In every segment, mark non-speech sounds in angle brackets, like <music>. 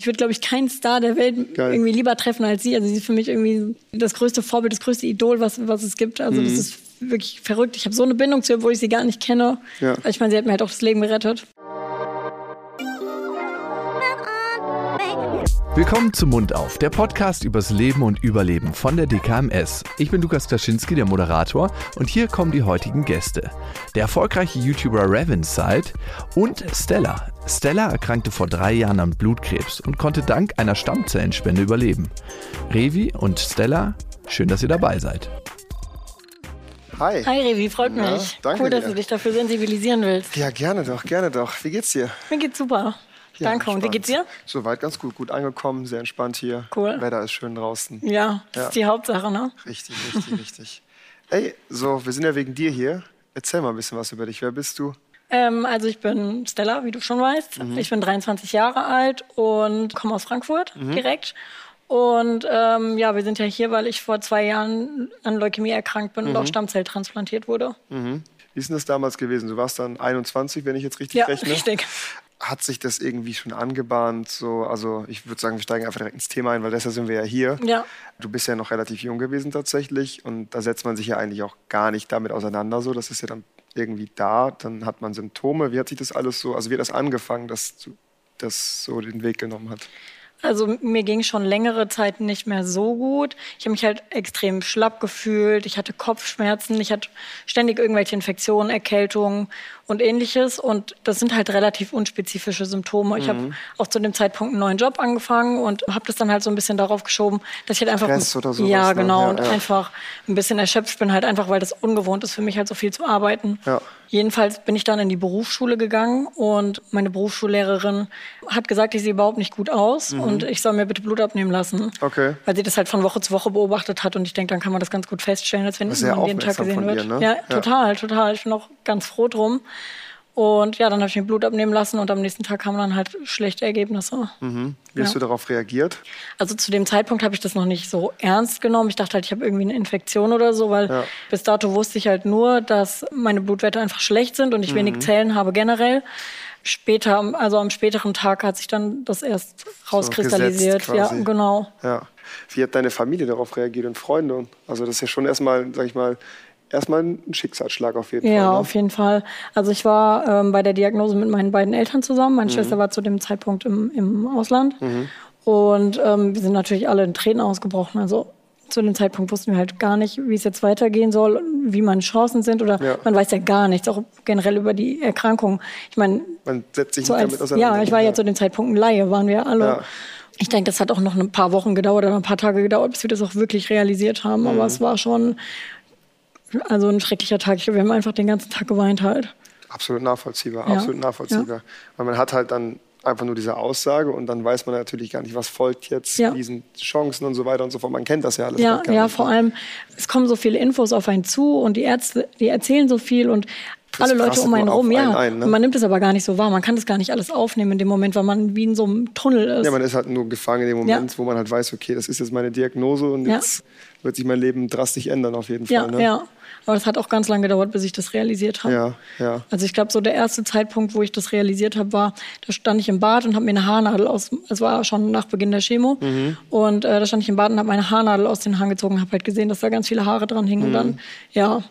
Ich würde, glaube ich, keinen Star der Welt Geil. irgendwie lieber treffen als sie. Also sie ist für mich irgendwie das größte Vorbild, das größte Idol, was, was es gibt. Also mhm. das ist wirklich verrückt. Ich habe so eine Bindung zu ihr, obwohl ich sie gar nicht kenne. Ja. Ich meine, sie hat mir halt auch das Leben gerettet. Willkommen zu Mund auf, der Podcast übers Leben und Überleben von der DKMS. Ich bin Lukas Klaschinski, der Moderator, und hier kommen die heutigen Gäste. Der erfolgreiche YouTuber Ravinside und Stella. Stella erkrankte vor drei Jahren an Blutkrebs und konnte dank einer Stammzellenspende überleben. Revi und Stella, schön, dass ihr dabei seid. Hi. Hi Revi, freut mich. Ja, danke cool, dass dir. du dich dafür sensibilisieren willst. Ja, gerne doch, gerne doch. Wie geht's dir? Mir geht's super. Ja, Danke. Und wie geht's dir? Soweit ganz gut. Gut angekommen, sehr entspannt hier. Cool. Wetter ist schön draußen. Ja, das ja. ist die Hauptsache, ne? Richtig, richtig, <laughs> richtig. Ey, so, wir sind ja wegen dir hier. Erzähl mal ein bisschen was über dich. Wer bist du? Ähm, also ich bin Stella, wie du schon weißt. Mhm. Ich bin 23 Jahre alt und komme aus Frankfurt mhm. direkt. Und ähm, ja, wir sind ja hier, weil ich vor zwei Jahren an Leukämie erkrankt bin mhm. und auch Stammzelltransplantiert wurde. Mhm. Wie ist denn das damals gewesen? Du warst dann 21, wenn ich jetzt richtig ja, rechne. richtig hat sich das irgendwie schon angebahnt? So, also ich würde sagen, wir steigen einfach direkt ins Thema ein, weil deshalb sind wir ja hier. Ja. Du bist ja noch relativ jung gewesen tatsächlich und da setzt man sich ja eigentlich auch gar nicht damit auseinander. So, das ist ja dann irgendwie da, dann hat man Symptome. Wie hat sich das alles so, also wie hat das angefangen, dass das so den Weg genommen hat? Also mir ging schon längere Zeit nicht mehr so gut. Ich habe mich halt extrem schlapp gefühlt. Ich hatte Kopfschmerzen. Ich hatte ständig irgendwelche Infektionen, Erkältungen und ähnliches. Und das sind halt relativ unspezifische Symptome. Mhm. Ich habe auch zu dem Zeitpunkt einen neuen Job angefangen und habe das dann halt so ein bisschen darauf geschoben, dass ich halt einfach Stress oder sowas, ja ne? genau ja, und ja. einfach ein bisschen erschöpft bin, halt einfach, weil das ungewohnt ist für mich halt so viel zu arbeiten. Ja. Jedenfalls bin ich dann in die Berufsschule gegangen und meine Berufsschullehrerin hat gesagt, ich sehe überhaupt nicht gut aus mhm. und ich soll mir bitte Blut abnehmen lassen. Okay. Weil sie das halt von Woche zu Woche beobachtet hat und ich denke, dann kann man das ganz gut feststellen, als wenn es jeden Tag gesehen wird. Dir, ne? ja, ja, total, total. Ich bin auch ganz froh drum. Und ja, dann habe ich mir Blut abnehmen lassen und am nächsten Tag kamen dann halt schlechte Ergebnisse. Mhm. Wie hast ja. du darauf reagiert? Also zu dem Zeitpunkt habe ich das noch nicht so ernst genommen. Ich dachte halt, ich habe irgendwie eine Infektion oder so, weil ja. bis dato wusste ich halt nur, dass meine Blutwerte einfach schlecht sind und ich mhm. wenig Zellen habe generell. Später, also am späteren Tag hat sich dann das erst rauskristallisiert. So ja, genau. Ja. Wie hat deine Familie darauf reagiert und Freunde? Also das ist ja schon erstmal, sag ich mal, erstmal ein Schicksalsschlag auf jeden ja, Fall. Ja, ne? auf jeden Fall. Also ich war ähm, bei der Diagnose mit meinen beiden Eltern zusammen. Meine mhm. Schwester war zu dem Zeitpunkt im, im Ausland. Mhm. Und ähm, wir sind natürlich alle in Tränen ausgebrochen. Also zu dem Zeitpunkt wussten wir halt gar nicht, wie es jetzt weitergehen soll, wie meine Chancen sind oder ja. man weiß ja gar nichts, auch generell über die Erkrankung. Ich meine, man setzt sich so nicht damit auseinander. Ja, ich war ja zu dem Zeitpunkt ein Laie, waren wir alle. Ja. Ich denke, das hat auch noch ein paar Wochen gedauert oder ein paar Tage gedauert, bis wir das auch wirklich realisiert haben. Mhm. Aber es war schon also ein schrecklicher Tag. Wir haben einfach den ganzen Tag geweint halt. Absolut nachvollziehbar, ja. absolut nachvollziehbar. Ja. Weil man hat halt dann einfach nur diese Aussage und dann weiß man natürlich gar nicht, was folgt jetzt, ja. diesen Chancen und so weiter und so fort. Man kennt das ja alles. Ja, ja, vor ne? allem, es kommen so viele Infos auf einen zu und die Ärzte, die erzählen so viel und alle Leute um einen rum, ja. Ein, ne? Man nimmt es aber gar nicht so wahr. Man kann das gar nicht alles aufnehmen in dem Moment, weil man wie in so einem Tunnel ist. Ja, man ist halt nur gefangen in dem Moment, ja. wo man halt weiß, okay, das ist jetzt meine Diagnose und jetzt wird sich mein Leben drastisch ändern auf jeden Fall. Ja, ne? ja. Aber das hat auch ganz lange gedauert, bis ich das realisiert habe. Ja, ja. Also ich glaube, so der erste Zeitpunkt, wo ich das realisiert habe, war, da stand ich im Bad und habe mir eine Haarnadel aus, es war schon nach Beginn der Chemo, mhm. und äh, da stand ich im Bad und habe meine Haarnadel aus den Haaren gezogen, habe halt gesehen, dass da ganz viele Haare dran hingen mhm. und dann, ja,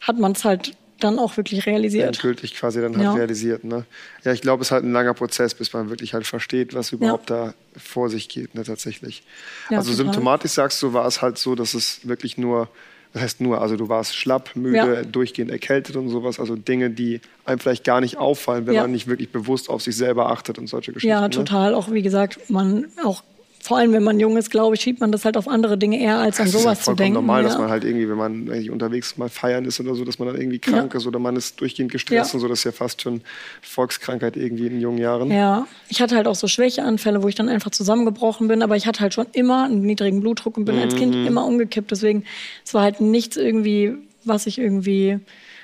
hat man es halt dann auch wirklich realisiert. Endgültig quasi dann halt realisiert. Ne? Ja, ich glaube, es ist halt ein langer Prozess, bis man wirklich halt versteht, was überhaupt ja. da vor sich geht, ne, tatsächlich. Ja, also total. symptomatisch sagst du, war es halt so, dass es wirklich nur das heißt nur, also du warst schlapp, müde, ja. durchgehend erkältet und sowas. Also Dinge, die einem vielleicht gar nicht auffallen, wenn ja. man nicht wirklich bewusst auf sich selber achtet und solche Geschichten. Ja, ne? total. Ne? Auch wie gesagt, man auch vor allem wenn man jung ist, glaube ich, schiebt man das halt auf andere Dinge eher, als an das sowas ist ja zu denken. normal, ja. dass man halt irgendwie, wenn man eigentlich unterwegs mal feiern ist oder so, dass man dann irgendwie krank ja. ist oder man ist durchgehend gestresst ja. und so. Das ist ja fast schon Volkskrankheit irgendwie in jungen Jahren. Ja, ich hatte halt auch so Schwächeanfälle, wo ich dann einfach zusammengebrochen bin, aber ich hatte halt schon immer einen niedrigen Blutdruck und bin mhm. als Kind mhm. immer umgekippt. Deswegen, es war halt nichts irgendwie, was ich irgendwie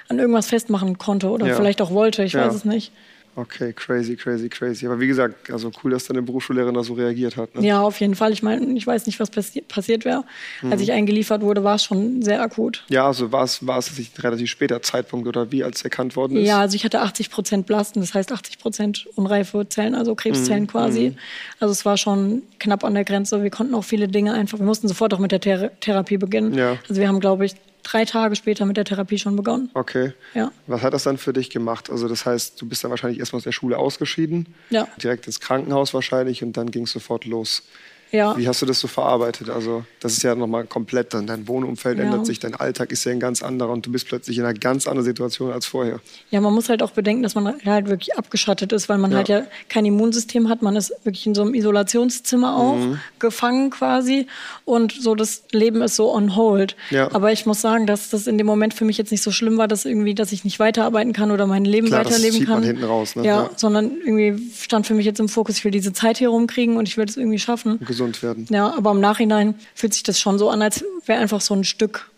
an irgendwas festmachen konnte oder vielleicht auch wollte, ich weiß es nicht. Okay, crazy, crazy, crazy. Aber wie gesagt, also cool, dass deine Berufsschullehrerin da so reagiert hat. Ne? Ja, auf jeden Fall. Ich meine, ich weiß nicht, was passi passiert wäre. Mhm. Als ich eingeliefert wurde, war es schon sehr akut. Ja, also war es, war es ein relativ später Zeitpunkt oder wie, als erkannt worden ist? Ja, also ich hatte 80 Prozent Blasten, das heißt 80 Prozent unreife Zellen, also Krebszellen mhm. quasi. Mhm. Also es war schon knapp an der Grenze. Wir konnten auch viele Dinge einfach, wir mussten sofort auch mit der Thera Therapie beginnen. Ja. Also wir haben, glaube ich, drei Tage später mit der Therapie schon begonnen. Okay. Ja. Was hat das dann für dich gemacht? Also das heißt, du bist dann wahrscheinlich erstmal aus der Schule ausgeschieden, ja. direkt ins Krankenhaus wahrscheinlich und dann ging es sofort los. Ja. Wie hast du das so verarbeitet? Also, das ist ja nochmal komplett dann. Dein Wohnumfeld ja. ändert sich, dein Alltag ist ja ein ganz anderer und du bist plötzlich in einer ganz anderen Situation als vorher. Ja, man muss halt auch bedenken, dass man halt wirklich abgeschattet ist, weil man ja. halt ja kein Immunsystem hat. Man ist wirklich in so einem Isolationszimmer auch mhm. gefangen quasi und so das Leben ist so on hold. Aber ich muss sagen, dass das in dem Moment für mich jetzt nicht so schlimm war, dass irgendwie, dass ich nicht weiterarbeiten kann oder mein Leben Klar, weiterleben das kann. Man hinten raus, ne? ja, sondern irgendwie stand für mich jetzt im Fokus, ich will diese Zeit hier rumkriegen und ich will es irgendwie schaffen. Gesund gesund werden. Ja, aber im Nachhinein fühlt sich das schon so an, als wäre einfach so ein Stück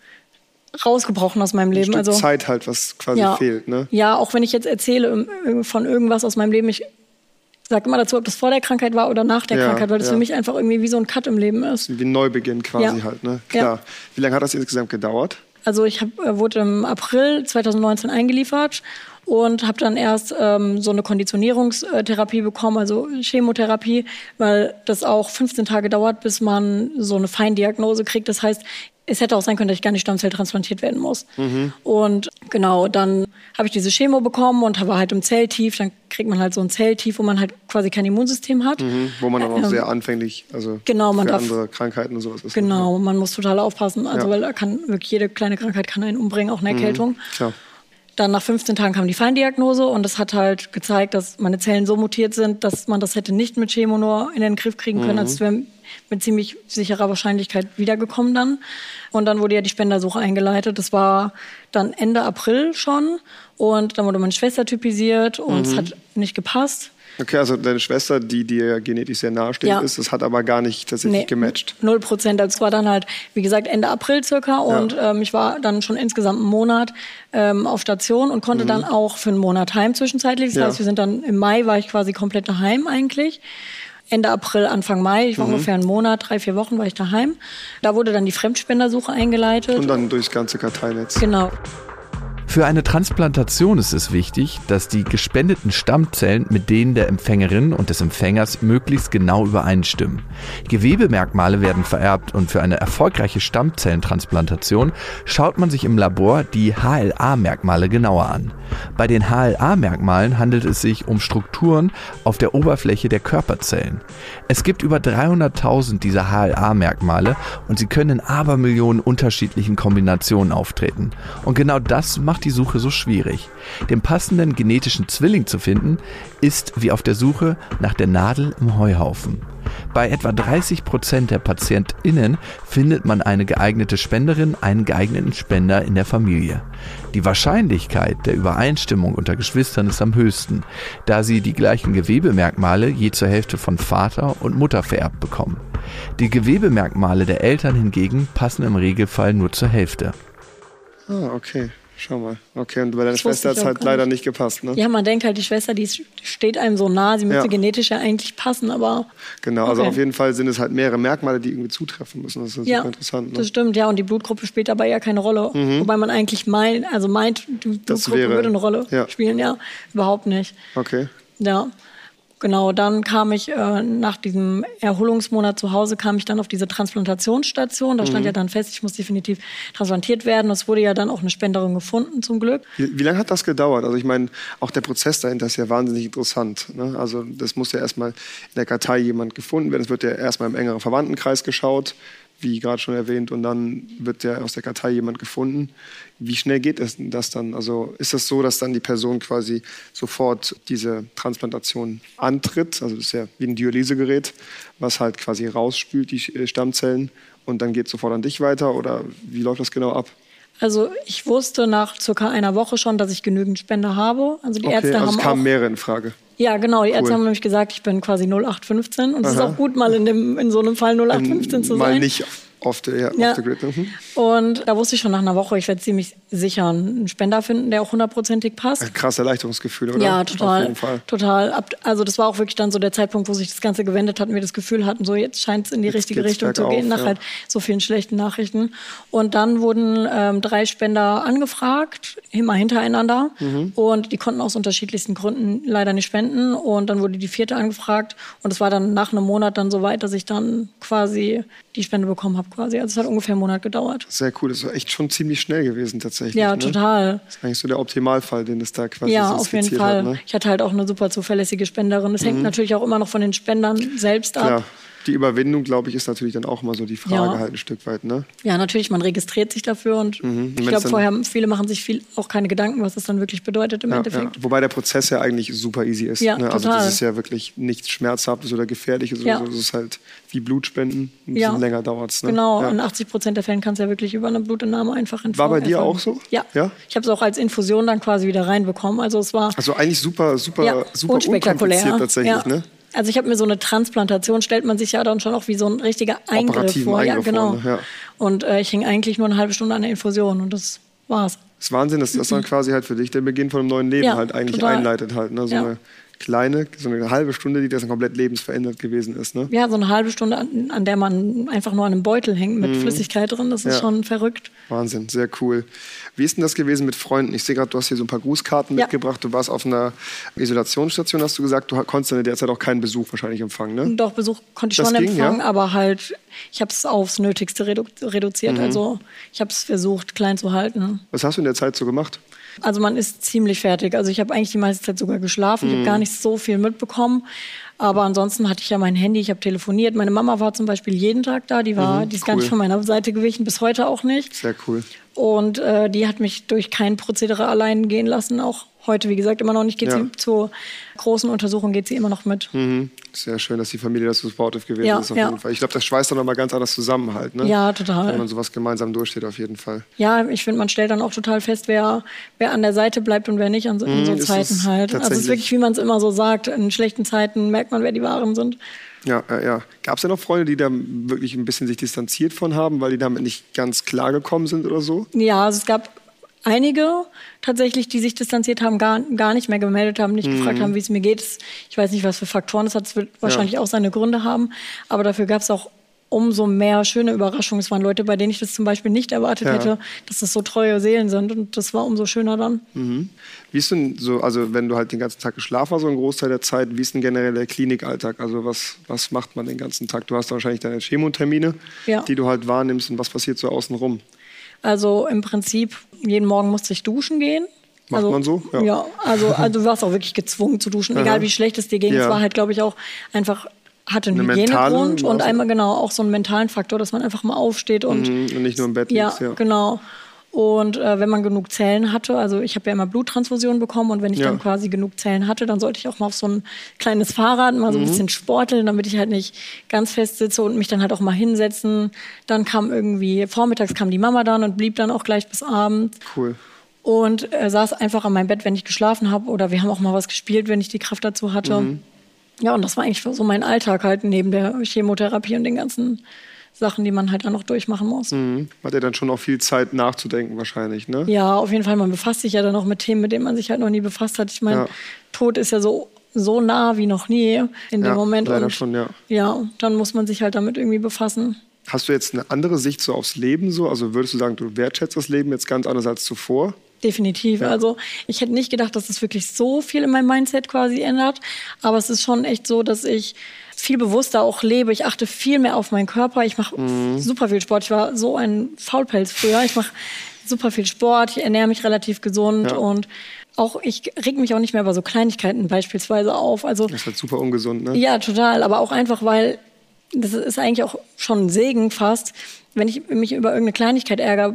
rausgebrochen aus meinem Leben. Ein Stück also Zeit halt, was quasi ja, fehlt. Ne? Ja, auch wenn ich jetzt erzähle von irgendwas aus meinem Leben, ich sage immer dazu, ob das vor der Krankheit war oder nach der ja, Krankheit, weil das ja. für mich einfach irgendwie wie so ein Cut im Leben ist. Wie ein Neubeginn quasi ja. halt, ne? Klar. Wie lange hat das insgesamt gedauert? Also ich hab, äh, wurde im April 2019 eingeliefert und habe dann erst ähm, so eine Konditionierungstherapie bekommen, also Chemotherapie, weil das auch 15 Tage dauert, bis man so eine Feindiagnose kriegt. Das heißt, es hätte auch sein können, dass ich gar nicht stammzelltransplantiert werden muss. Mhm. Und genau, dann habe ich diese Chemo bekommen und war halt im Zelltief. Dann kriegt man halt so ein Zelltief, wo man halt quasi kein Immunsystem hat. Mhm. Wo man dann auch ähm, sehr anfänglich, also genau, man für darf, andere Krankheiten und sowas ist. Genau, man muss total aufpassen. Also ja. weil da kann wirklich jede kleine Krankheit kann einen umbringen, auch eine mhm. Erkältung. Mhm. Klar. Dann nach 15 Tagen kam die Feindiagnose und das hat halt gezeigt, dass meine Zellen so mutiert sind, dass man das hätte nicht mit Chemo nur in den Griff kriegen können. Mhm. Also es wäre mit ziemlich sicherer Wahrscheinlichkeit wiedergekommen dann. Und dann wurde ja die Spendersuche eingeleitet. Das war dann Ende April schon. Und dann wurde meine Schwester typisiert und mhm. es hat nicht gepasst. Okay, also deine Schwester, die dir genetisch sehr nahestehend ja. ist, das hat aber gar nicht tatsächlich nee, gematcht. Null Prozent. Also es war dann halt, wie gesagt, Ende April circa und ja. ähm, ich war dann schon insgesamt einen Monat ähm, auf Station und konnte mhm. dann auch für einen Monat heim zwischenzeitlich. Das ja. heißt, wir sind dann im Mai war ich quasi komplett daheim eigentlich. Ende April, Anfang Mai. Ich war mhm. ungefähr einen Monat, drei, vier Wochen war ich daheim. Da wurde dann die Fremdspendersuche eingeleitet. Und dann durchs ganze Karteinetz. Genau. Für eine Transplantation ist es wichtig, dass die gespendeten Stammzellen mit denen der Empfängerin und des Empfängers möglichst genau übereinstimmen. Gewebemerkmale werden vererbt und für eine erfolgreiche Stammzellentransplantation schaut man sich im Labor die HLA-Merkmale genauer an. Bei den HLA-Merkmalen handelt es sich um Strukturen auf der Oberfläche der Körperzellen. Es gibt über 300.000 dieser HLA-Merkmale und sie können in Abermillionen unterschiedlichen Kombinationen auftreten. Und genau das macht die Suche so schwierig. Den passenden genetischen Zwilling zu finden, ist wie auf der Suche nach der Nadel im Heuhaufen. Bei etwa 30 Prozent der PatientInnen findet man eine geeignete Spenderin, einen geeigneten Spender in der Familie. Die Wahrscheinlichkeit der Übereinstimmung unter Geschwistern ist am höchsten, da sie die gleichen Gewebemerkmale je zur Hälfte von Vater und Mutter vererbt bekommen. Die Gewebemerkmale der Eltern hingegen passen im Regelfall nur zur Hälfte. Ah, okay. Schau mal. Okay, und bei deiner Schwester hat es halt leider nicht gepasst, ne? Ja, man denkt halt, die Schwester, die steht einem so nah, sie müsste ja. genetisch ja eigentlich passen, aber. Genau, also auf jeden Fall sind es halt mehrere Merkmale, die irgendwie zutreffen müssen. Das ist ja, super interessant. Ne? Das stimmt, ja, und die Blutgruppe spielt dabei ja keine Rolle. Mhm. Wobei man eigentlich meint, also meint, die Blutgruppe wäre, würde eine Rolle ja. spielen, ja. Überhaupt nicht. Okay. Ja. Genau, dann kam ich äh, nach diesem Erholungsmonat zu Hause, kam ich dann auf diese Transplantationsstation. Da stand mhm. ja dann fest, ich muss definitiv transplantiert werden. Es wurde ja dann auch eine Spenderin gefunden, zum Glück. Wie, wie lange hat das gedauert? Also ich meine, auch der Prozess dahinter ist ja wahnsinnig interessant. Ne? Also das muss ja erstmal in der Kartei jemand gefunden werden. Es wird ja erstmal im engeren Verwandtenkreis geschaut wie gerade schon erwähnt, und dann wird ja aus der Kartei jemand gefunden. Wie schnell geht das, das dann? Also ist das so, dass dann die Person quasi sofort diese Transplantation antritt? Also das ist ja wie ein Dialysegerät, was halt quasi rausspült, die Stammzellen, und dann geht es sofort an dich weiter? Oder wie läuft das genau ab? Also ich wusste nach circa einer Woche schon, dass ich genügend Spender habe. Also die okay, Ärzte also haben es kamen mehrere in Frage. Ja, genau. Die cool. Ärzte haben nämlich gesagt, ich bin quasi 0815 und es ist auch gut, mal in, dem, in so einem Fall 0815 zu sein. Mal nicht off the, ja, ja. Off the grid. Mhm. Und da wusste ich schon nach einer Woche, ich werde ziemlich sicher einen Spender finden, der auch hundertprozentig passt. Ein krasses Erleichterungsgefühl, oder? Ja, total. Total. Also das war auch wirklich dann so der Zeitpunkt, wo sich das Ganze gewendet hat und wir das Gefühl hatten, so jetzt scheint es in die jetzt richtige Richtung zu gehen, nach ja. halt so vielen schlechten Nachrichten. Und dann wurden ähm, drei Spender angefragt, immer hintereinander. Mhm. Und die konnten aus unterschiedlichsten Gründen leider nicht spenden. Und dann wurde die vierte angefragt. Und es war dann nach einem Monat dann so weit, dass ich dann quasi die Spende bekommen habe quasi. Also es hat ungefähr einen Monat gedauert. Sehr cool. Das war echt schon ziemlich schnell gewesen tatsächlich. Ja, ne? total. Das ist eigentlich so der Optimalfall, den es da quasi Ja, so auf jeden Fall. Hat, ne? Ich hatte halt auch eine super zuverlässige Spenderin. Es mhm. hängt natürlich auch immer noch von den Spendern selbst ab. Klar die Überwindung, glaube ich, ist natürlich dann auch immer so die Frage ja. halt ein Stück weit. Ne? Ja, natürlich, man registriert sich dafür und mhm. ich glaube, vorher viele machen sich viel auch keine Gedanken, was das dann wirklich bedeutet im ja, Endeffekt. Ja. Wobei der Prozess ja eigentlich super easy ist. Ja, ne? Also das ist ja wirklich nichts Schmerzhaftes oder Gefährliches. Ja. Das ist halt wie Blutspenden. Ein bisschen länger dauert es. Ne? Genau, in 80 Prozent der Fällen kannst du ja wirklich über eine Blutentnahme einfach entfernen. War bei dir auch so? Ja. ja? Ich habe es auch als Infusion dann quasi wieder reinbekommen. Also es war. Also eigentlich super, super, super unspektakulär tatsächlich, ne? Also ich habe mir so eine Transplantation, stellt man sich ja dann schon auch wie so ein richtiger Eingriff vor. Eingriff ja, genau. Vor, ne? ja. Und äh, ich hing eigentlich nur eine halbe Stunde an der Infusion und das war's. Das ist Wahnsinn, dass das dann <clears throat> quasi halt für dich der Beginn von einem neuen Leben ja, halt eigentlich total. einleitet halt. Ne? So ja. eine kleine, so eine halbe Stunde, die das komplett lebensverändert gewesen ist. Ne? Ja, so eine halbe Stunde, an, an der man einfach nur an einem Beutel hängt mit mhm. Flüssigkeit drin, das ist ja. schon verrückt. Wahnsinn, sehr cool. Wie ist denn das gewesen mit Freunden? Ich sehe gerade, du hast hier so ein paar Grußkarten ja. mitgebracht. Du warst auf einer Isolationsstation, hast du gesagt. Du konntest in der Zeit auch keinen Besuch wahrscheinlich empfangen, ne? Doch, Besuch konnte ich das schon ging, empfangen, ja? aber halt, ich habe es aufs Nötigste redu reduziert. Mhm. Also ich habe es versucht, klein zu halten. Was hast du in der Zeit so gemacht? Also man ist ziemlich fertig. Also ich habe eigentlich die meiste Zeit sogar geschlafen. Mhm. Ich habe gar nicht so viel mitbekommen. Aber ansonsten hatte ich ja mein Handy, ich habe telefoniert. Meine Mama war zum Beispiel jeden Tag da. Die war, mhm, die ist cool. gar nicht von meiner Seite gewichen, bis heute auch nicht. Sehr cool. Und äh, die hat mich durch kein Prozedere allein gehen lassen, auch heute, wie gesagt, immer noch nicht. Geht ja. sie zur großen Untersuchung, geht sie immer noch mit. Mhm. Sehr schön, dass die Familie das so supportive gewesen ja, ist, auf ja. jeden Fall. Ich glaube, das schweißt dann nochmal ganz anders zusammen halt, ne? Ja, total. Wenn man sowas gemeinsam durchsteht, auf jeden Fall. Ja, ich finde, man stellt dann auch total fest, wer, wer an der Seite bleibt und wer nicht an so, in so mhm, Zeiten halt. Also es ist wirklich, wie man es immer so sagt, in schlechten Zeiten merkt man, wer die Wahren sind. Ja, ja, ja. Gab es ja noch Freunde, die da wirklich ein bisschen sich distanziert von haben, weil die damit nicht ganz klar gekommen sind oder so? Ja, also es gab einige tatsächlich, die sich distanziert haben, gar, gar nicht mehr gemeldet haben, nicht mhm. gefragt haben, wie es mir geht. Ich weiß nicht, was für Faktoren es hat. Es wird wahrscheinlich ja. auch seine Gründe haben. Aber dafür gab es auch umso mehr schöne Überraschungen. Es waren Leute, bei denen ich das zum Beispiel nicht erwartet ja. hätte, dass das so treue Seelen sind. Und das war umso schöner dann. Mhm. Wie ist denn so, also wenn du halt den ganzen Tag geschlafen hast, so einen Großteil der Zeit, wie ist denn generell der Klinikalltag? Also was, was macht man den ganzen Tag? Du hast wahrscheinlich deine Chemotermine, ja. die du halt wahrnimmst. Und was passiert so außenrum? Also im Prinzip, jeden Morgen musste ich duschen gehen. Macht also, man so? Ja, ja also, <laughs> also du warst auch wirklich gezwungen zu duschen, egal wie schlecht es dir ging. Ja. Es war halt, glaube ich, auch einfach hatte einen Eine Hygienegrund und einmal genau auch so einen mentalen Faktor, dass man einfach mal aufsteht und, mhm, und nicht nur im Bett liegt. Ja, ja. genau. Und äh, wenn man genug Zellen hatte, also ich habe ja immer Bluttransfusionen bekommen und wenn ich ja. dann quasi genug Zellen hatte, dann sollte ich auch mal auf so ein kleines Fahrrad mal so ein mhm. bisschen sporteln, damit ich halt nicht ganz fest sitze und mich dann halt auch mal hinsetzen. Dann kam irgendwie, vormittags kam die Mama dann und blieb dann auch gleich bis Abend. Cool. Und äh, saß einfach an meinem Bett, wenn ich geschlafen habe oder wir haben auch mal was gespielt, wenn ich die Kraft dazu hatte. Mhm. Ja, und das war eigentlich so mein Alltag halt neben der Chemotherapie und den ganzen Sachen, die man halt dann noch durchmachen muss. Mhm. Hat ja dann schon auch viel Zeit nachzudenken wahrscheinlich, ne? Ja, auf jeden Fall. Man befasst sich ja dann auch mit Themen, mit denen man sich halt noch nie befasst hat. Ich meine, ja. Tod ist ja so so nah wie noch nie in dem ja, Moment. Leider und, schon, ja. Ja, dann muss man sich halt damit irgendwie befassen. Hast du jetzt eine andere Sicht so aufs Leben so? Also würdest du sagen, du wertschätzt das Leben jetzt ganz anders als zuvor? Definitiv. Ja. Also ich hätte nicht gedacht, dass das wirklich so viel in meinem Mindset quasi ändert. Aber es ist schon echt so, dass ich viel bewusster auch lebe. Ich achte viel mehr auf meinen Körper. Ich mache mhm. super viel Sport. Ich war so ein Faulpelz früher. Ich mache super viel Sport. Ich ernähre mich relativ gesund ja. und auch ich reg mich auch nicht mehr über so Kleinigkeiten beispielsweise auf. Also das ist halt super ungesund, ne? Ja, total. Aber auch einfach, weil das ist eigentlich auch schon ein Segen fast, wenn ich mich über irgendeine Kleinigkeit ärgere,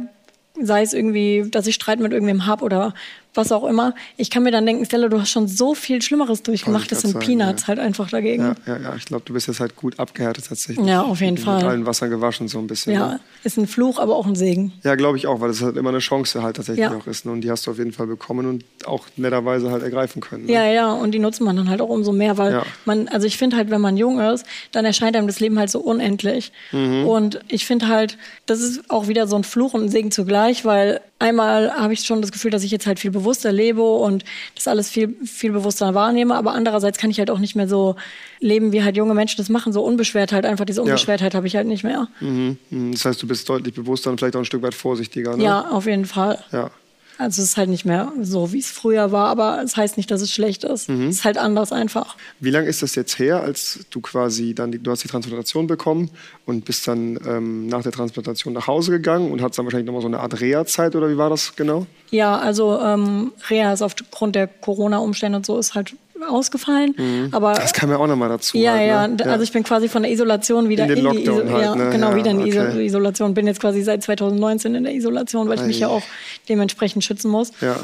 sei es irgendwie, dass ich Streit mit irgendwem habe oder was auch immer. Ich kann mir dann denken, Stella, du hast schon so viel Schlimmeres durchgemacht, das sind sagen, Peanuts ja. halt einfach dagegen. Ja, ja, ja. ich glaube, du bist jetzt halt gut abgehärtet tatsächlich. Ja, auf jeden mit Fall. Mit allen Wassern gewaschen so ein bisschen. Ja, ne? ist ein Fluch, aber auch ein Segen. Ja, glaube ich auch, weil es halt immer eine Chance halt tatsächlich ja. auch ist. Ne? Und die hast du auf jeden Fall bekommen und auch netterweise halt ergreifen können. Ne? Ja, ja, und die nutzt man dann halt auch umso mehr, weil man, also ich finde halt, wenn man jung ist, dann erscheint einem das Leben halt so unendlich. Mhm. Und ich finde halt, das ist auch wieder so ein Fluch und ein Segen zugleich, weil einmal habe ich schon das Gefühl, dass ich jetzt halt viel bewusster lebe und das alles viel, viel bewusster wahrnehme. Aber andererseits kann ich halt auch nicht mehr so leben, wie halt junge Menschen das machen. So unbeschwert halt. Einfach diese Unbeschwertheit ja. habe ich halt nicht mehr. Mhm. mhm. Das heißt, du bist deutlich bewusster und vielleicht auch ein Stück weit vorsichtiger. Ne? Ja, auf jeden Fall. Ja. Also es ist halt nicht mehr so, wie es früher war, aber es heißt nicht, dass es schlecht ist. Mhm. Es ist halt anders einfach. Wie lange ist das jetzt her, als du quasi dann, die, du hast die Transplantation bekommen und bist dann ähm, nach der Transplantation nach Hause gegangen und hattest dann wahrscheinlich nochmal so eine Art Reha-Zeit oder wie war das genau? Ja, also ähm, Reha ist aufgrund der Corona-Umstände und so ist halt ausgefallen. Mhm. Aber das kam ja auch nochmal dazu. Ja, halt, ne? ja, also ich bin quasi von der Isolation wieder in, in die Iso halt, ja, ne? genau ja, wieder in die okay. Isolation. Bin jetzt quasi seit 2019 in der Isolation, weil ich mich ja auch dementsprechend schützen muss. Ja.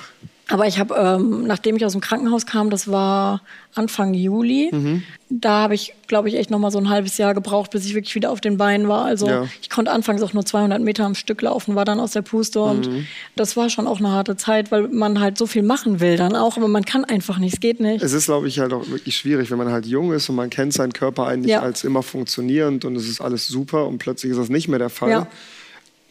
Aber ich habe, ähm, nachdem ich aus dem Krankenhaus kam, das war Anfang Juli, mhm. da habe ich, glaube ich, echt noch mal so ein halbes Jahr gebraucht, bis ich wirklich wieder auf den Beinen war. Also ja. ich konnte anfangs auch nur 200 Meter am Stück laufen, war dann aus der Puste und mhm. das war schon auch eine harte Zeit, weil man halt so viel machen will dann auch, aber man kann einfach nicht, es geht nicht. Es ist, glaube ich, halt auch wirklich schwierig, wenn man halt jung ist und man kennt seinen Körper eigentlich ja. als immer funktionierend und es ist alles super und plötzlich ist das nicht mehr der Fall. Ja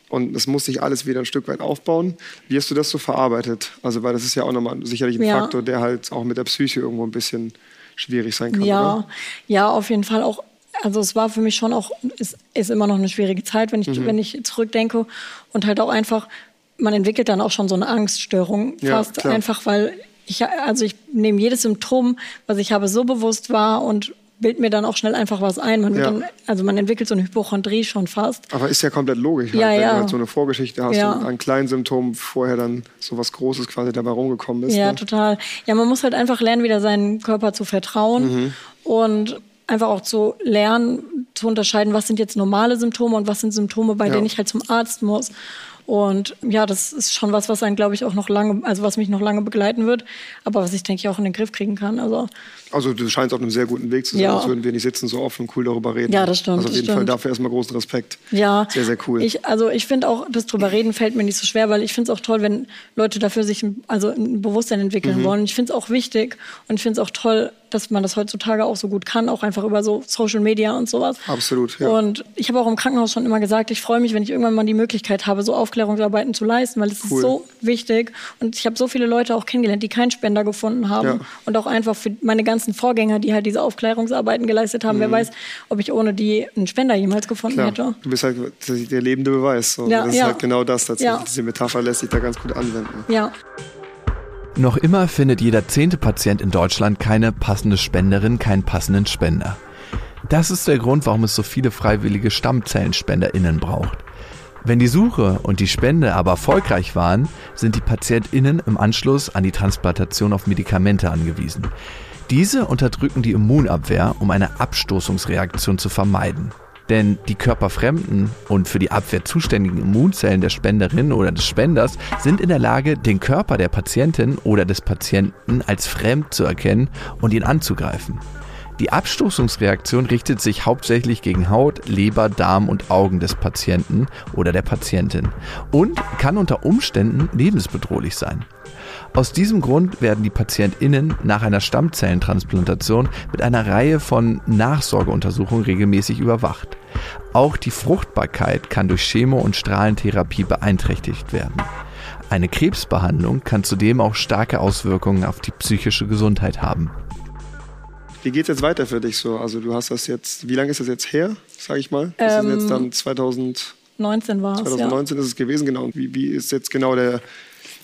und es muss sich alles wieder ein Stück weit aufbauen. Wie hast du das so verarbeitet? Also, weil das ist ja auch nochmal sicherlich ein ja. Faktor, der halt auch mit der Psyche irgendwo ein bisschen schwierig sein kann. Ja, oder? ja, auf jeden Fall auch. Also es war für mich schon auch, es ist immer noch eine schwierige Zeit, wenn ich, mhm. wenn ich zurückdenke und halt auch einfach, man entwickelt dann auch schon so eine Angststörung fast ja, einfach, weil ich, also ich nehme jedes Symptom, was ich habe, so bewusst wahr und bild mir dann auch schnell einfach was ein. Man ja. dann, also man entwickelt so eine Hypochondrie schon fast. Aber ist ja komplett logisch, ja, halt, wenn ja. du halt so eine Vorgeschichte hast ja. und ein kleines Symptom vorher dann so was Großes quasi dabei rumgekommen ist. Ja, ne? total. Ja, man muss halt einfach lernen, wieder seinen Körper zu vertrauen mhm. und einfach auch zu lernen, zu unterscheiden, was sind jetzt normale Symptome und was sind Symptome, bei denen ich halt zum Arzt muss. Und ja, das ist schon was, was einen, glaube ich, auch noch lange, also was mich noch lange begleiten wird, aber was ich denke ich auch in den Griff kriegen kann. Also, also du scheinst auf einem sehr guten Weg zu sein, ja. als würden wir nicht sitzen so offen und cool darüber reden. Ja, das stimmt. Also auf jeden stimmt. Fall dafür erstmal großen Respekt. Ja. Sehr, sehr cool. Ich, also ich finde auch, das drüber reden fällt mir nicht so schwer, weil ich finde es auch toll, wenn Leute dafür sich also ein Bewusstsein entwickeln mhm. wollen. Ich finde es auch wichtig und ich finde es auch toll, dass man das heutzutage auch so gut kann, auch einfach über so Social Media und sowas. Absolut, ja. Und ich habe auch im Krankenhaus schon immer gesagt, ich freue mich, wenn ich irgendwann mal die Möglichkeit habe, so Aufklärungsarbeiten zu leisten, weil es cool. ist so wichtig. Und ich habe so viele Leute auch kennengelernt, die keinen Spender gefunden haben. Ja. Und auch einfach für meine ganzen Vorgänger, die halt diese Aufklärungsarbeiten geleistet haben. Mhm. Wer weiß, ob ich ohne die einen Spender jemals gefunden Klar. hätte. Du bist halt der lebende Beweis. So. Ja, das ist ja. halt genau das tatsächlich. Diese Metapher lässt sich da ganz gut anwenden. Ja. Noch immer findet jeder zehnte Patient in Deutschland keine passende Spenderin, keinen passenden Spender. Das ist der Grund, warum es so viele freiwillige StammzellenspenderInnen braucht. Wenn die Suche und die Spende aber erfolgreich waren, sind die PatientInnen im Anschluss an die Transplantation auf Medikamente angewiesen. Diese unterdrücken die Immunabwehr, um eine Abstoßungsreaktion zu vermeiden. Denn die körperfremden und für die Abwehr zuständigen Immunzellen der Spenderin oder des Spenders sind in der Lage, den Körper der Patientin oder des Patienten als fremd zu erkennen und ihn anzugreifen. Die Abstoßungsreaktion richtet sich hauptsächlich gegen Haut, Leber, Darm und Augen des Patienten oder der Patientin und kann unter Umständen lebensbedrohlich sein. Aus diesem Grund werden die PatientInnen nach einer Stammzellentransplantation mit einer Reihe von Nachsorgeuntersuchungen regelmäßig überwacht. Auch die Fruchtbarkeit kann durch Chemo- und Strahlentherapie beeinträchtigt werden. Eine Krebsbehandlung kann zudem auch starke Auswirkungen auf die psychische Gesundheit haben. Wie geht es jetzt weiter für dich so? Also du hast das jetzt, wie lange ist das jetzt her, sage ich mal? Das ähm, ist jetzt dann 2019 war es. 2019 ja. ist es gewesen, genau. Wie, wie ist jetzt genau der,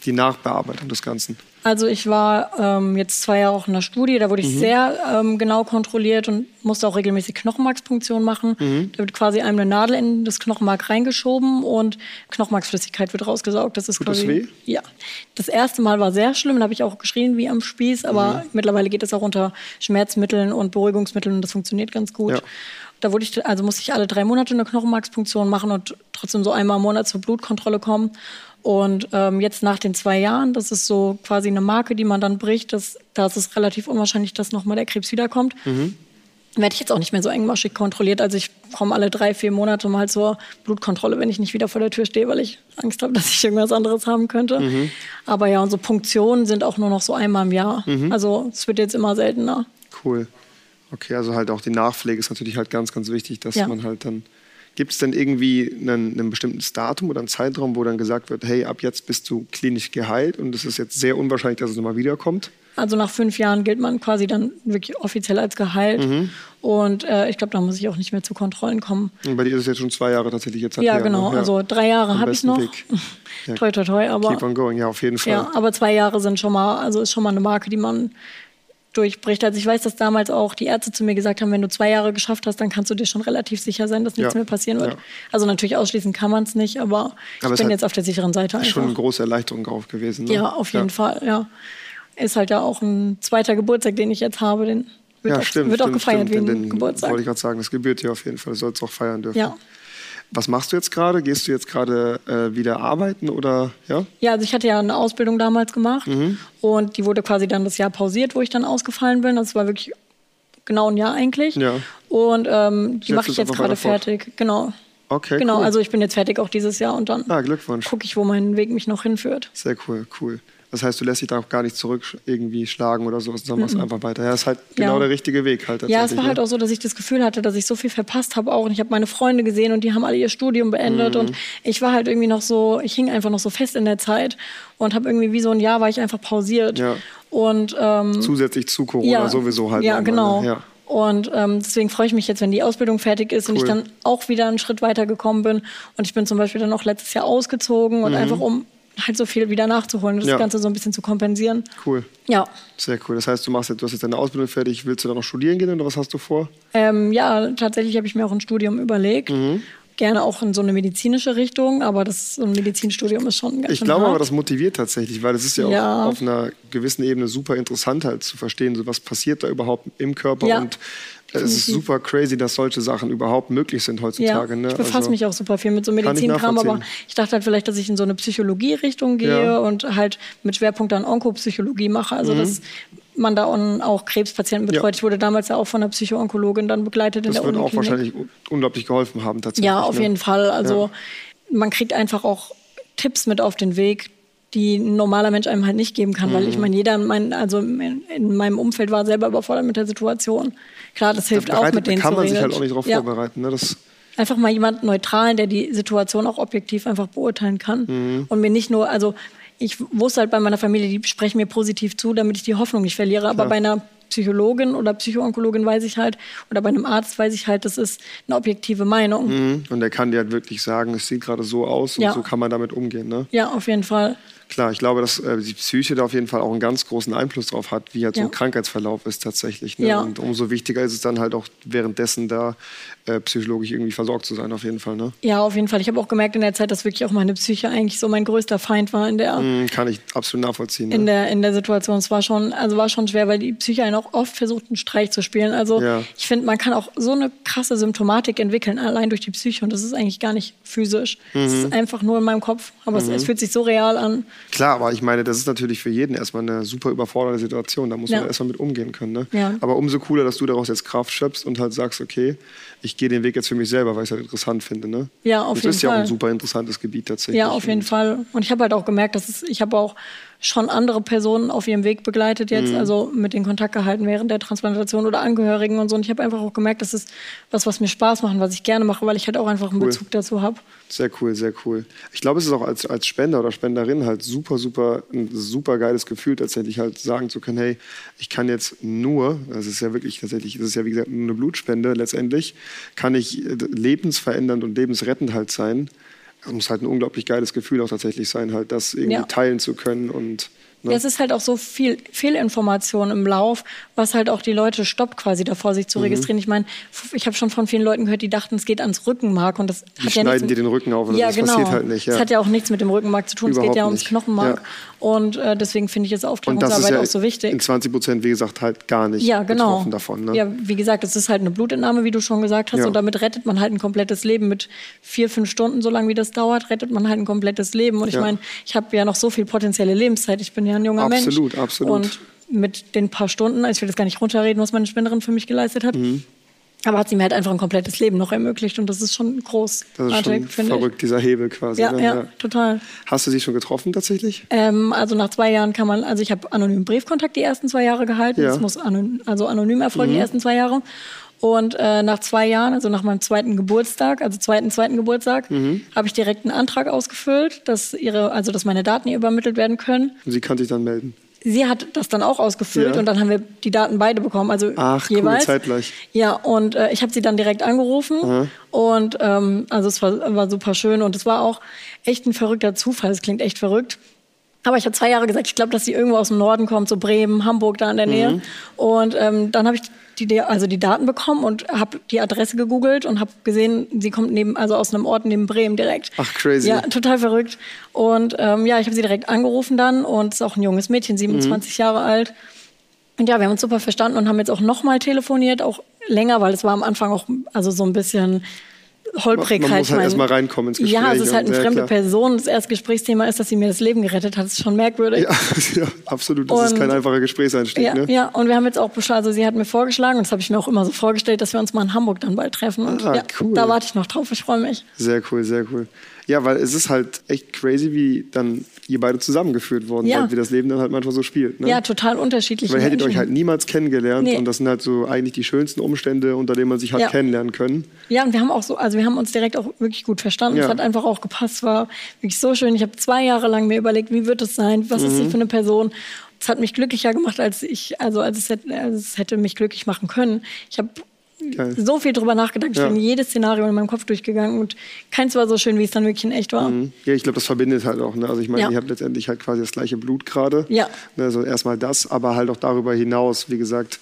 die Nachbearbeitung des Ganzen? Also ich war ähm, jetzt zwei Jahre auch in der Studie, da wurde ich mhm. sehr ähm, genau kontrolliert und musste auch regelmäßig Knochenmarkspunktion machen. Mhm. Da wird quasi einem eine Nadel in das Knochenmark reingeschoben und Knochenmarksflüssigkeit wird rausgesaugt. Das ist Tut quasi, das weh? Ja. Das erste Mal war sehr schlimm, da habe ich auch geschrien wie am Spieß, aber mhm. mittlerweile geht es auch unter Schmerzmitteln und Beruhigungsmitteln und das funktioniert ganz gut. Ja. Da wurde ich, also musste ich alle drei Monate eine Knochenmarkspunktion machen und trotzdem so einmal im Monat zur Blutkontrolle kommen. Und ähm, jetzt nach den zwei Jahren, das ist so quasi eine Marke, die man dann bricht, das, da ist es relativ unwahrscheinlich, dass nochmal der Krebs wiederkommt. Mhm. Werde ich jetzt auch nicht mehr so engmaschig kontrolliert. Also ich komme alle drei, vier Monate mal zur Blutkontrolle, wenn ich nicht wieder vor der Tür stehe, weil ich Angst habe, <laughs> dass ich irgendwas anderes haben könnte. Mhm. Aber ja, unsere Punktionen sind auch nur noch so einmal im Jahr. Mhm. Also es wird jetzt immer seltener. Cool. Okay, also halt auch die Nachpflege ist natürlich halt ganz, ganz wichtig, dass ja. man halt dann Gibt es denn irgendwie einen, einen bestimmtes Datum oder einen Zeitraum, wo dann gesagt wird, hey, ab jetzt bist du klinisch geheilt und es ist jetzt sehr unwahrscheinlich, dass es nochmal wiederkommt? Also nach fünf Jahren gilt man quasi dann wirklich offiziell als geheilt. Mhm. Und äh, ich glaube, da muss ich auch nicht mehr zu Kontrollen kommen. Und bei dir ist es jetzt schon zwei Jahre tatsächlich jetzt. Ja, genau. Ja. Also drei Jahre habe ich noch. <laughs> Ja. toi, toi, toi. Aber, Keep on going, ja, auf jeden Fall. Ja, aber zwei Jahre sind schon mal, also ist schon mal eine Marke, die man durchbricht. Also ich weiß, dass damals auch die Ärzte zu mir gesagt haben, wenn du zwei Jahre geschafft hast, dann kannst du dir schon relativ sicher sein, dass nichts ja. mehr passieren wird. Ja. Also natürlich ausschließen kann man es nicht, aber, aber ich bin jetzt auf der sicheren Seite. Ist schon eine große Erleichterung auch gewesen. Ne? Ja, auf jeden ja. Fall, ja. Ist halt ja auch ein zweiter Geburtstag, den ich jetzt habe. Den wird, ja, auch, stimmt, wird stimmt, auch gefeiert stimmt. wie ein den, Geburtstag. Wollte ich gerade sagen, das gebührt dir auf jeden Fall. Du sollst auch feiern dürfen. Ja. Was machst du jetzt gerade? Gehst du jetzt gerade äh, wieder arbeiten oder ja? Ja, also ich hatte ja eine Ausbildung damals gemacht mhm. und die wurde quasi dann das Jahr pausiert, wo ich dann ausgefallen bin. Das war wirklich genau ein Jahr eigentlich. Ja. Und ähm, die mache ich jetzt gerade fertig. Genau. Okay. Genau, cool. also ich bin jetzt fertig auch dieses Jahr und dann ah, gucke ich, wo mein Weg mich noch hinführt. Sehr cool, cool. Das heißt, du lässt dich da auch gar nicht zurück irgendwie schlagen oder so, sondern machst einfach weiter. Ja, ist halt genau ja. der richtige Weg halt. Ja, es war halt auch so, dass ich das Gefühl hatte, dass ich so viel verpasst habe auch. Und ich habe meine Freunde gesehen und die haben alle ihr Studium beendet. Mm. Und ich war halt irgendwie noch so, ich hing einfach noch so fest in der Zeit und habe irgendwie wie so ein Jahr war ich einfach pausiert. Ja. Und, ähm, Zusätzlich zu Corona ja, sowieso halt. Ja, genau. Ja. Und ähm, deswegen freue ich mich jetzt, wenn die Ausbildung fertig ist cool. und ich dann auch wieder einen Schritt weiter gekommen bin. Und ich bin zum Beispiel dann auch letztes Jahr ausgezogen und mhm. einfach um halt so viel wieder nachzuholen und das Ganze so ein bisschen zu kompensieren. Cool. Ja. Sehr cool. Das heißt, du machst jetzt, du hast jetzt deine Ausbildung fertig. Willst du dann noch studieren gehen oder was hast du vor? Ähm, ja, tatsächlich habe ich mir auch ein Studium überlegt. Mhm. Gerne auch in so eine medizinische Richtung, aber das so ein Medizinstudium ist schon ganz Ich glaube aber, das motiviert tatsächlich, weil es ist ja, ja, auch auf einer gewissen Ebene super interessant halt zu verstehen, so was passiert da überhaupt im Körper ja. und es ist super crazy, dass solche Sachen überhaupt möglich sind heutzutage. Ja, ne? Ich befasse also, mich auch super viel mit so Medizinkram, aber ich dachte halt vielleicht, dass ich in so eine Psychologie-Richtung gehe und halt mit Schwerpunkt an Onkopsychologie mache. Also mhm. dass man da auch Krebspatienten betreut. Ja. Ich wurde damals ja auch von einer Psychoonkologin dann begleitet das in der Das wird auch wahrscheinlich unglaublich geholfen haben tatsächlich. Ja, auf ne? jeden Fall. Also man kriegt einfach auch Tipps mit auf den Weg, die ein normaler Mensch einem halt nicht geben kann. Mhm. Weil ich mhm. meine, jeder in, mein, also in meinem Umfeld war selber überfordert mit der Situation. Klar, das hilft da auch mit denen kann man sich halt auch nicht darauf ja. vorbereiten. Ne? Das einfach mal jemand Neutralen, der die Situation auch objektiv einfach beurteilen kann. Mhm. Und mir nicht nur, also ich wusste halt bei meiner Familie, die sprechen mir positiv zu, damit ich die Hoffnung nicht verliere. Aber bei einer Psychologin oder Psychoonkologin weiß ich halt, oder bei einem Arzt weiß ich halt, das ist eine objektive Meinung. Mhm. Und der kann dir halt wirklich sagen, es sieht gerade so aus und ja. so kann man damit umgehen. Ne? Ja, auf jeden Fall. Klar, ich glaube, dass äh, die Psyche da auf jeden Fall auch einen ganz großen Einfluss drauf hat, wie halt ja. so ein Krankheitsverlauf ist tatsächlich. Ne? Ja. Und umso wichtiger ist es dann halt auch währenddessen da äh, psychologisch irgendwie versorgt zu sein, auf jeden Fall. Ne? Ja, auf jeden Fall. Ich habe auch gemerkt in der Zeit, dass wirklich auch meine Psyche eigentlich so mein größter Feind war in der. Mm, kann ich absolut nachvollziehen. In, ne? der, in der Situation. Es war schon, also war schon schwer, weil die Psyche einen auch oft versucht, einen Streich zu spielen. Also ja. ich finde, man kann auch so eine krasse Symptomatik entwickeln, allein durch die Psyche. Und das ist eigentlich gar nicht physisch. Mhm. Das ist einfach nur in meinem Kopf. Aber mhm. es, es, fühlt sich so real an. Klar, aber ich meine, das ist natürlich für jeden erstmal eine super überfordernde Situation. Da muss ja. man erstmal mit umgehen können. Ne? Ja. Aber umso cooler, dass du daraus jetzt Kraft schöpfst und halt sagst, okay, ich gehe den Weg jetzt für mich selber, weil ich es halt interessant finde. Ne? Ja, auf das jeden Fall. Das ist ja auch ein super interessantes Gebiet tatsächlich. Ja, auf jeden Fall. Und ich habe halt auch gemerkt, dass es, ich habe auch schon andere Personen auf ihrem Weg begleitet jetzt, mhm. also mit den Kontakt gehalten während der Transplantation oder Angehörigen und so. Und ich habe einfach auch gemerkt, das ist was, was mir Spaß macht, was ich gerne mache, weil ich halt auch einfach einen Bezug dazu habe. Sehr cool, sehr cool. Ich glaube, es ist auch als, als Spender oder Spenderin halt super, super, ein super geiles Gefühl, tatsächlich halt sagen zu können, hey, ich kann jetzt nur, das ist ja wirklich tatsächlich, das ist ja wie gesagt nur eine Blutspende letztendlich, kann ich lebensverändernd und lebensrettend halt sein muss halt ein unglaublich geiles Gefühl auch tatsächlich sein, halt das irgendwie ja. teilen zu können und Ne? Ja, es ist halt auch so viel Fehlinformation im Lauf, was halt auch die Leute stoppt, quasi davor, sich zu mhm. registrieren. Ich meine, ich habe schon von vielen Leuten gehört, die dachten, es geht ans Rückenmark und das die hat ja schneiden dir den Rücken auf und ja, das genau. passiert halt nicht. Ja. Das hat ja auch nichts mit dem Rückenmark zu tun, Überhaupt es geht ja ums nicht. Knochenmark. Ja. Und äh, deswegen finde ich jetzt Aufklärungsarbeit ja auch so wichtig. In 20 Prozent, wie gesagt, halt gar nicht ja, genau. betroffen davon. Ne? Ja, wie gesagt, es ist halt eine Blutentnahme, wie du schon gesagt hast, und damit rettet man halt ein komplettes Leben. Mit vier, fünf Stunden, so lange wie das dauert, rettet man halt ein komplettes Leben. Und ich meine, ich habe ja noch so viel potenzielle Lebenszeit. Ich bin ja ein junger Absolut, Mensch. Absolut, absolut. Und mit den paar Stunden, also ich will das gar nicht runterreden, was meine Spenderin für mich geleistet hat. Mhm. Aber hat sie mir halt einfach ein komplettes Leben noch ermöglicht und das ist schon groß. Das ist schon verrückt, ich. dieser Hebel quasi. Ja, ja, ja, total. Hast du sie schon getroffen tatsächlich? Ähm, also nach zwei Jahren kann man, also ich habe anonym Briefkontakt die ersten zwei Jahre gehalten. Ja. Das muss anonym, also anonym erfolgen mhm. die ersten zwei Jahre. Und äh, nach zwei Jahren, also nach meinem zweiten Geburtstag, also zweiten, zweiten Geburtstag, mhm. habe ich direkt einen Antrag ausgefüllt, dass ihre, also dass meine Daten ihr übermittelt werden können. Und sie kann sich dann melden sie hat das dann auch ausgefüllt ja. und dann haben wir die Daten beide bekommen, also Ach, jeweils. Cool, zeitgleich. Ja, und äh, ich habe sie dann direkt angerufen Aha. und ähm, also es war, war super schön und es war auch echt ein verrückter Zufall. Es klingt echt verrückt. Aber ich habe zwei Jahre gesagt, ich glaube, dass sie irgendwo aus dem Norden kommt, so Bremen, Hamburg da in der Nähe. Mhm. Und ähm, dann habe ich die, also die Daten bekommen und habe die Adresse gegoogelt und habe gesehen, sie kommt neben, also aus einem Ort neben Bremen direkt. Ach, crazy. Ja, total verrückt. Und ähm, ja, ich habe sie direkt angerufen dann und es ist auch ein junges Mädchen, 27 mhm. Jahre alt. Und ja, wir haben uns super verstanden und haben jetzt auch nochmal telefoniert, auch länger, weil es war am Anfang auch also so ein bisschen holprig man, man halt. muss halt erstmal reinkommen ins Gespräch. Ja, es ist halt eine fremde klar. Person. Das erste Gesprächsthema ist, dass sie mir das Leben gerettet hat. Das ist schon merkwürdig. Ja, <laughs> ja absolut. Das und, ist kein einfacher Gesprächseinstieg. Ja, ne? ja, und wir haben jetzt auch also sie hat mir vorgeschlagen, und das habe ich mir auch immer so vorgestellt, dass wir uns mal in Hamburg dann bald treffen. Und ah, ja, cool. da warte ich noch drauf. Ich freue mich. Sehr cool, sehr cool. Ja, weil es ist halt echt crazy, wie dann ihr beide zusammengeführt worden ja. seid, wie das Leben dann halt manchmal so spielt. Ne? Ja, total unterschiedlich. Weil hättet ihr euch halt niemals kennengelernt nee. und das sind halt so eigentlich die schönsten Umstände, unter denen man sich halt ja. kennenlernen können. Ja, und wir haben auch so, also wir haben uns direkt auch wirklich gut verstanden. Ja. Es hat einfach auch gepasst, war wirklich so schön. Ich habe zwei Jahre lang mir überlegt, wie wird es sein, was mhm. ist sie für eine Person. Es hat mich glücklicher gemacht, als ich, also als es, hätte, als es hätte mich glücklich machen können. Ich habe Geil. so viel drüber nachgedacht. Ich ja. bin jedes Szenario in meinem Kopf durchgegangen und keins war so schön, wie es dann wirklich in echt war. Mhm. Ja, ich glaube, das verbindet halt auch. Ne? Also ich meine, ja. ihr habt letztendlich halt quasi das gleiche Blut gerade. Ja. Also erstmal das, aber halt auch darüber hinaus, wie gesagt,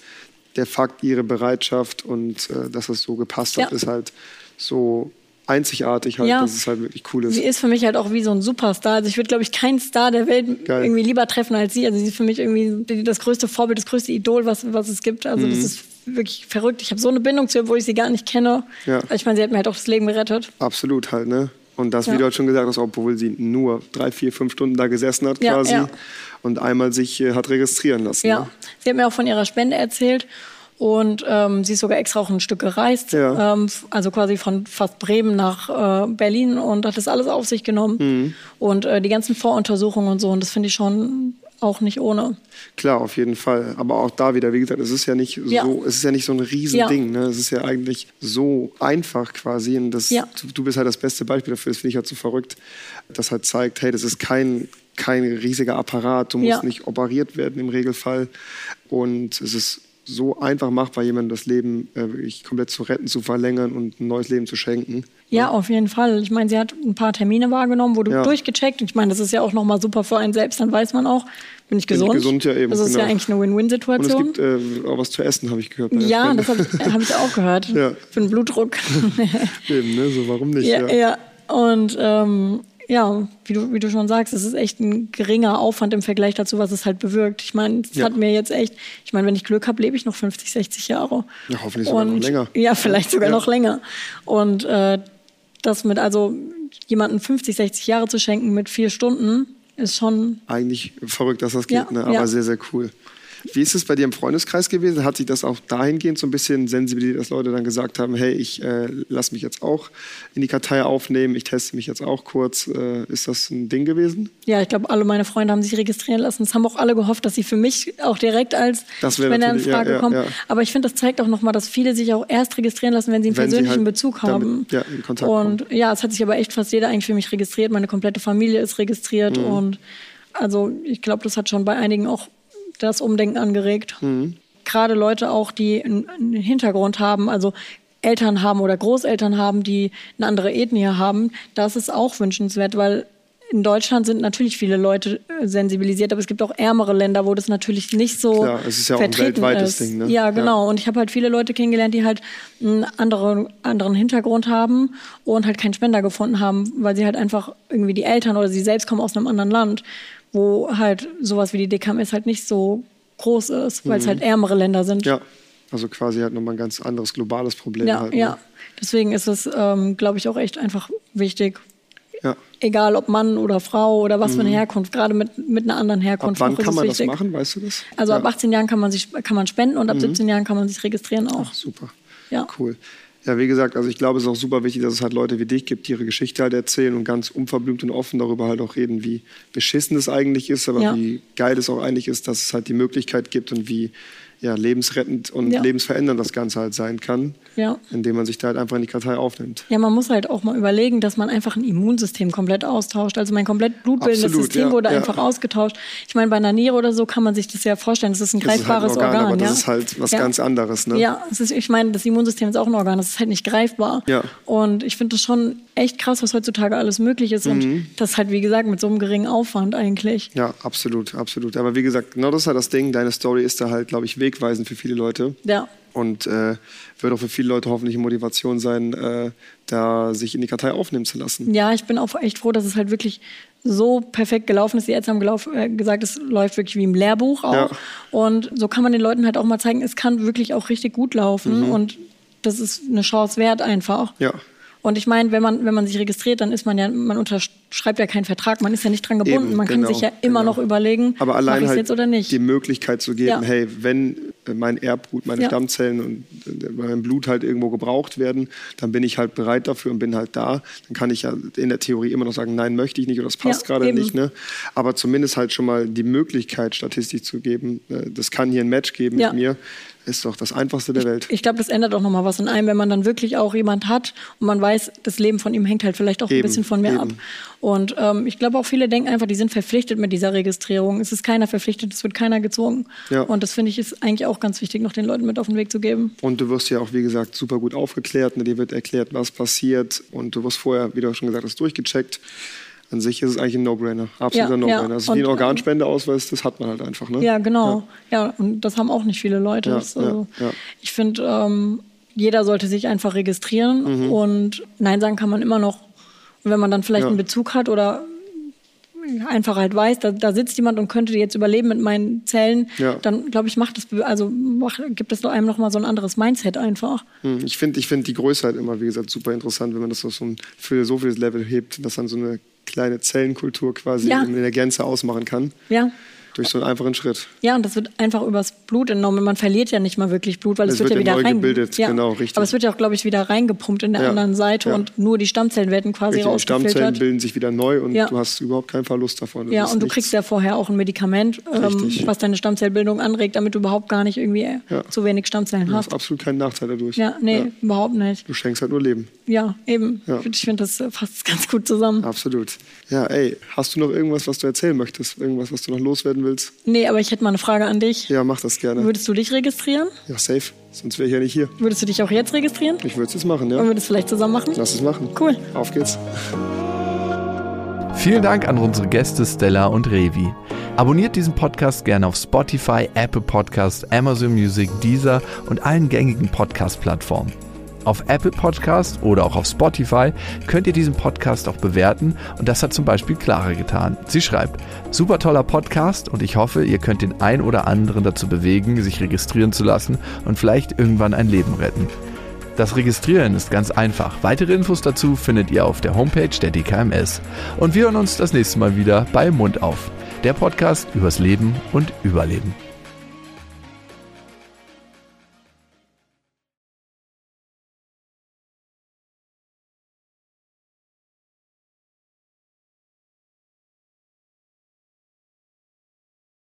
der Fakt, ihre Bereitschaft und äh, dass es so gepasst hat, ja. ist halt so einzigartig halt, ja. dass es halt wirklich cool ist. Sie ist für mich halt auch wie so ein Superstar. Also ich würde, glaube ich, keinen Star der Welt Geil. irgendwie lieber treffen als sie. Also sie ist für mich irgendwie das größte Vorbild, das größte Idol, was, was es gibt. Also mhm. das ist wirklich verrückt. Ich habe so eine Bindung zu ihr, obwohl ich sie gar nicht kenne. Ja. Ich meine, sie hat mir halt auch das Leben gerettet. Absolut halt, ne? Und das, ja. wie du halt schon gesagt hast, obwohl sie nur drei, vier, fünf Stunden da gesessen hat quasi ja, und einmal sich äh, hat registrieren lassen. Ja, ne? sie hat mir auch von ihrer Spende erzählt und ähm, sie ist sogar extra auch ein Stück gereist, ähm, also quasi von fast Bremen nach äh, Berlin und hat das alles auf sich genommen mhm. und äh, die ganzen Voruntersuchungen und so und das finde ich schon auch nicht ohne. Klar, auf jeden Fall. Aber auch da wieder, wie gesagt, es ist ja nicht ja. so, es ist ja nicht so ein Riesending. Ja. Ne? Es ist ja eigentlich so einfach quasi. Und das, ja. du, du, bist halt das beste Beispiel dafür. Das finde ich halt so verrückt, das halt zeigt, hey, das ist kein, kein riesiger Apparat. Du musst nicht operiert werden im Regelfall. Und es ist so einfach machbar, jemandem das Leben äh, komplett zu retten, zu verlängern und ein neues Leben zu schenken. Ja, auf jeden Fall. Ich meine, sie hat ein paar Termine wahrgenommen, wurde ja. durchgecheckt. Ich meine, das ist ja auch nochmal super für einen selbst, dann weiß man auch, bin ich gesund. Bin ich gesund, ja eben. Das ist genau. ja eigentlich eine Win-Win-Situation. Und es gibt äh, auch was zu essen, habe ich gehört. Ja, das habe ich, hab ich, auch gehört. <laughs> ja. Für den Blutdruck. <laughs> eben, ne? So, warum nicht? Ja, ja. ja. Und ähm, ja, wie du, wie du schon sagst, es ist echt ein geringer Aufwand im Vergleich dazu, was es halt bewirkt. Ich meine, es ja. hat mir jetzt echt, ich meine, wenn ich Glück habe, lebe ich noch 50, 60 Jahre. Ja, hoffentlich sogar Und, noch länger. Ja, vielleicht sogar ja. noch länger. Und äh, das mit, also jemanden 50, 60 Jahre zu schenken mit vier Stunden, ist schon. Eigentlich verrückt, dass das geht, ja, ne? aber sehr, sehr cool. Wie ist es bei dir im Freundeskreis gewesen? Hat sich das auch dahingehend so ein bisschen sensibilisiert, dass Leute dann gesagt haben, hey, ich äh, lasse mich jetzt auch in die Kartei aufnehmen, ich teste mich jetzt auch kurz. Äh, ist das ein Ding gewesen? Ja, ich glaube, alle meine Freunde haben sich registrieren lassen. Es haben auch alle gehofft, dass sie für mich auch direkt als Spender in Frage ja, ja, kommen. Ja. Aber ich finde, das zeigt auch nochmal, dass viele sich auch erst registrieren lassen, wenn sie einen wenn persönlichen halt Bezug haben. ja, in Kontakt und kommen. ja, es hat sich aber echt fast jeder eigentlich für mich registriert. Meine komplette Familie ist registriert mhm. und also ich glaube, das hat schon bei einigen auch das Umdenken angeregt. Mhm. Gerade Leute auch, die einen Hintergrund haben, also Eltern haben oder Großeltern haben, die eine andere Ethnie haben, das ist auch wünschenswert, weil in Deutschland sind natürlich viele Leute äh, sensibilisiert, aber es gibt auch ärmere Länder, wo das natürlich nicht so Klar, es ist ja auch ein weltweites ist. Ding. Ne? Ja, genau. Ja. Und ich habe halt viele Leute kennengelernt, die halt einen anderen, anderen Hintergrund haben und halt keinen Spender gefunden haben, weil sie halt einfach irgendwie die Eltern oder sie selbst kommen aus einem anderen Land wo halt sowas wie die DKMS halt nicht so groß ist, weil es mhm. halt ärmere Länder sind. Ja, also quasi halt nochmal ein ganz anderes globales Problem. Ja, halt, ne? ja. Deswegen ist es, ähm, glaube ich, auch echt einfach wichtig. Ja. Egal ob Mann oder Frau oder was mhm. für eine mhm. Herkunft, gerade mit, mit einer anderen Herkunft. Ab wann kann man wichtig. das machen, weißt du das? Also ja. ab 18 Jahren kann man sich kann man spenden und ab mhm. 17 Jahren kann man sich registrieren auch. Ach, super. Ja. Cool. Ja, wie gesagt, also ich glaube, es ist auch super wichtig, dass es halt Leute wie dich gibt, die ihre Geschichte halt erzählen und ganz unverblümt und offen darüber halt auch reden, wie beschissen es eigentlich ist, aber ja. wie geil es auch eigentlich ist, dass es halt die Möglichkeit gibt und wie ja, lebensrettend und ja. lebensverändernd das Ganze halt sein kann, ja. indem man sich da halt einfach in die Kartei aufnimmt. Ja, man muss halt auch mal überlegen, dass man einfach ein Immunsystem komplett austauscht. Also mein komplett blutbildendes Absolut, System ja, wurde einfach ausgetauscht. Ich meine, bei einer Niere oder so kann man sich das ja vorstellen, das ist ein greifbares ist halt ein Organ. Organ aber das ist halt was ganz anderes. Ne? Ja, ist, ich meine, das Immunsystem ist auch ein Organ, das ist halt nicht greifbar. Ja. Und ich finde das schon echt krass, was heutzutage alles möglich ist. Und mhm. das halt, wie gesagt, mit so einem geringen Aufwand eigentlich. Ja, absolut, absolut. Aber wie gesagt, genau das ist halt das Ding. Deine Story ist da halt, glaube ich, wegweisend für viele Leute. Ja. Und äh, wird auch für viele Leute hoffentlich eine Motivation sein, äh, da sich in die Kartei aufnehmen zu lassen. Ja, ich bin auch echt froh, dass es halt wirklich so perfekt gelaufen ist. Die Ärzte haben gelauf, äh, gesagt, es läuft wirklich wie im Lehrbuch auch. Ja. Und so kann man den Leuten halt auch mal zeigen, es kann wirklich auch richtig gut laufen. Mhm. Und das ist eine Chance wert einfach. Ja. Und ich meine, wenn man, wenn man sich registriert, dann ist man ja, man unterschreibt ja keinen Vertrag, man ist ja nicht dran gebunden. Eben, man genau, kann sich ja immer genau. noch überlegen, aber allein halt jetzt oder nicht. die Möglichkeit zu geben, ja. hey, wenn mein Erbgut, meine ja. Stammzellen und äh, mein Blut halt irgendwo gebraucht werden, dann bin ich halt bereit dafür und bin halt da. Dann kann ich ja in der Theorie immer noch sagen, nein, möchte ich nicht oder das passt ja, gerade eben. nicht. Ne? Aber zumindest halt schon mal die Möglichkeit, Statistik zu geben, äh, das kann hier ein Match geben mit mir ist doch das Einfachste der Welt. Ich, ich glaube, das ändert auch nochmal was in einem, wenn man dann wirklich auch jemand hat und man weiß, das Leben von ihm hängt halt vielleicht auch eben, ein bisschen von mir eben. ab. Und ähm, ich glaube auch viele denken einfach, die sind verpflichtet mit dieser Registrierung. Es ist keiner verpflichtet, es wird keiner gezwungen. Ja. Und das finde ich ist eigentlich auch ganz wichtig, noch den Leuten mit auf den Weg zu geben. Und du wirst ja auch, wie gesagt, super gut aufgeklärt. Ne? Dir wird erklärt, was passiert. Und du wirst vorher, wie du schon gesagt hast, durchgecheckt an sich ist es eigentlich ein No-Brainer. Absoluter ja, No-Brainer. Ja. Das ist wie ein Organspendeausweis, das hat man halt einfach. Ne? Ja, genau. Ja. ja. und das haben auch nicht viele Leute. Ja, also, Ich finde, ähm, jeder sollte sich einfach registrieren mhm. und Nein sagen kann man immer noch. Und wenn man dann vielleicht einen Bezug hat oder einfach halt weiß, da, da, sitzt jemand und könnte jetzt überleben mit meinen Zellen, ja. dann glaube ich, macht es, also macht, gibt es einem noch mal so ein anderes Mindset einfach. Hm, ich finde ich find die Größe halt immer, wie gesagt, super interessant, wenn man das auf so ein philosophisches Level hebt, dass dann so eine kleine Zellenkultur quasi ja. in der Gänze ausmachen kann. Ja. Durch so einen einfachen Schritt. Ja, und das wird einfach übers Blut entnommen. Man verliert ja nicht mal wirklich Blut, weil es, es wird, wird, ja wieder reingebildet. Ja. Genau, richtig. Aber es wird ja auch, glaube ich, wieder reingepumpt in der ja. anderen Seite ja. und nur die Stammzellen werden quasi richtig, rausgefiltert. Die Stammzellen bilden sich wieder neu und du hast überhaupt keinen Verlust davon. Das ja, und du kriegst ja vorher auch ein Medikament, ähm, was deine Stammzellbildung anregt, damit du überhaupt gar nicht irgendwie zu wenig Stammzellen hast. Du hast absolut keinen Nachteil dadurch. Ja, nee, überhaupt nicht. Du schenkst halt nur Leben. Ja, eben. Ich finde, das fasst <laughs> ganz gut zusammen. Absolut. Ja, ey, hast du noch irgendwas, was du erzählen möchtest? Irgendwas, was du noch loswerden willst? Nee, aber ich hätte mal eine Frage an dich. Ja, mach das gerne. Würdest du dich registrieren? Ja, safe. Sonst wäre ich ja nicht hier. Würdest du dich auch jetzt registrieren? Ich würde es jetzt machen, ja. Und würdest es vielleicht zusammen machen? Lass es machen. Cool. Auf geht's. Vielen Dank an unsere Gäste Stella und Revi. Abonniert diesen Podcast gerne auf Spotify, Apple Podcasts, Amazon Music, Deezer und allen gängigen Podcast-Plattformen. Auf Apple Podcast oder auch auf Spotify könnt ihr diesen Podcast auch bewerten und das hat zum Beispiel Clara getan. Sie schreibt, super toller Podcast und ich hoffe, ihr könnt den ein oder anderen dazu bewegen, sich registrieren zu lassen und vielleicht irgendwann ein Leben retten. Das Registrieren ist ganz einfach. Weitere Infos dazu findet ihr auf der Homepage der DKMS. Und wir hören uns das nächste Mal wieder bei Mund auf, der Podcast übers Leben und Überleben.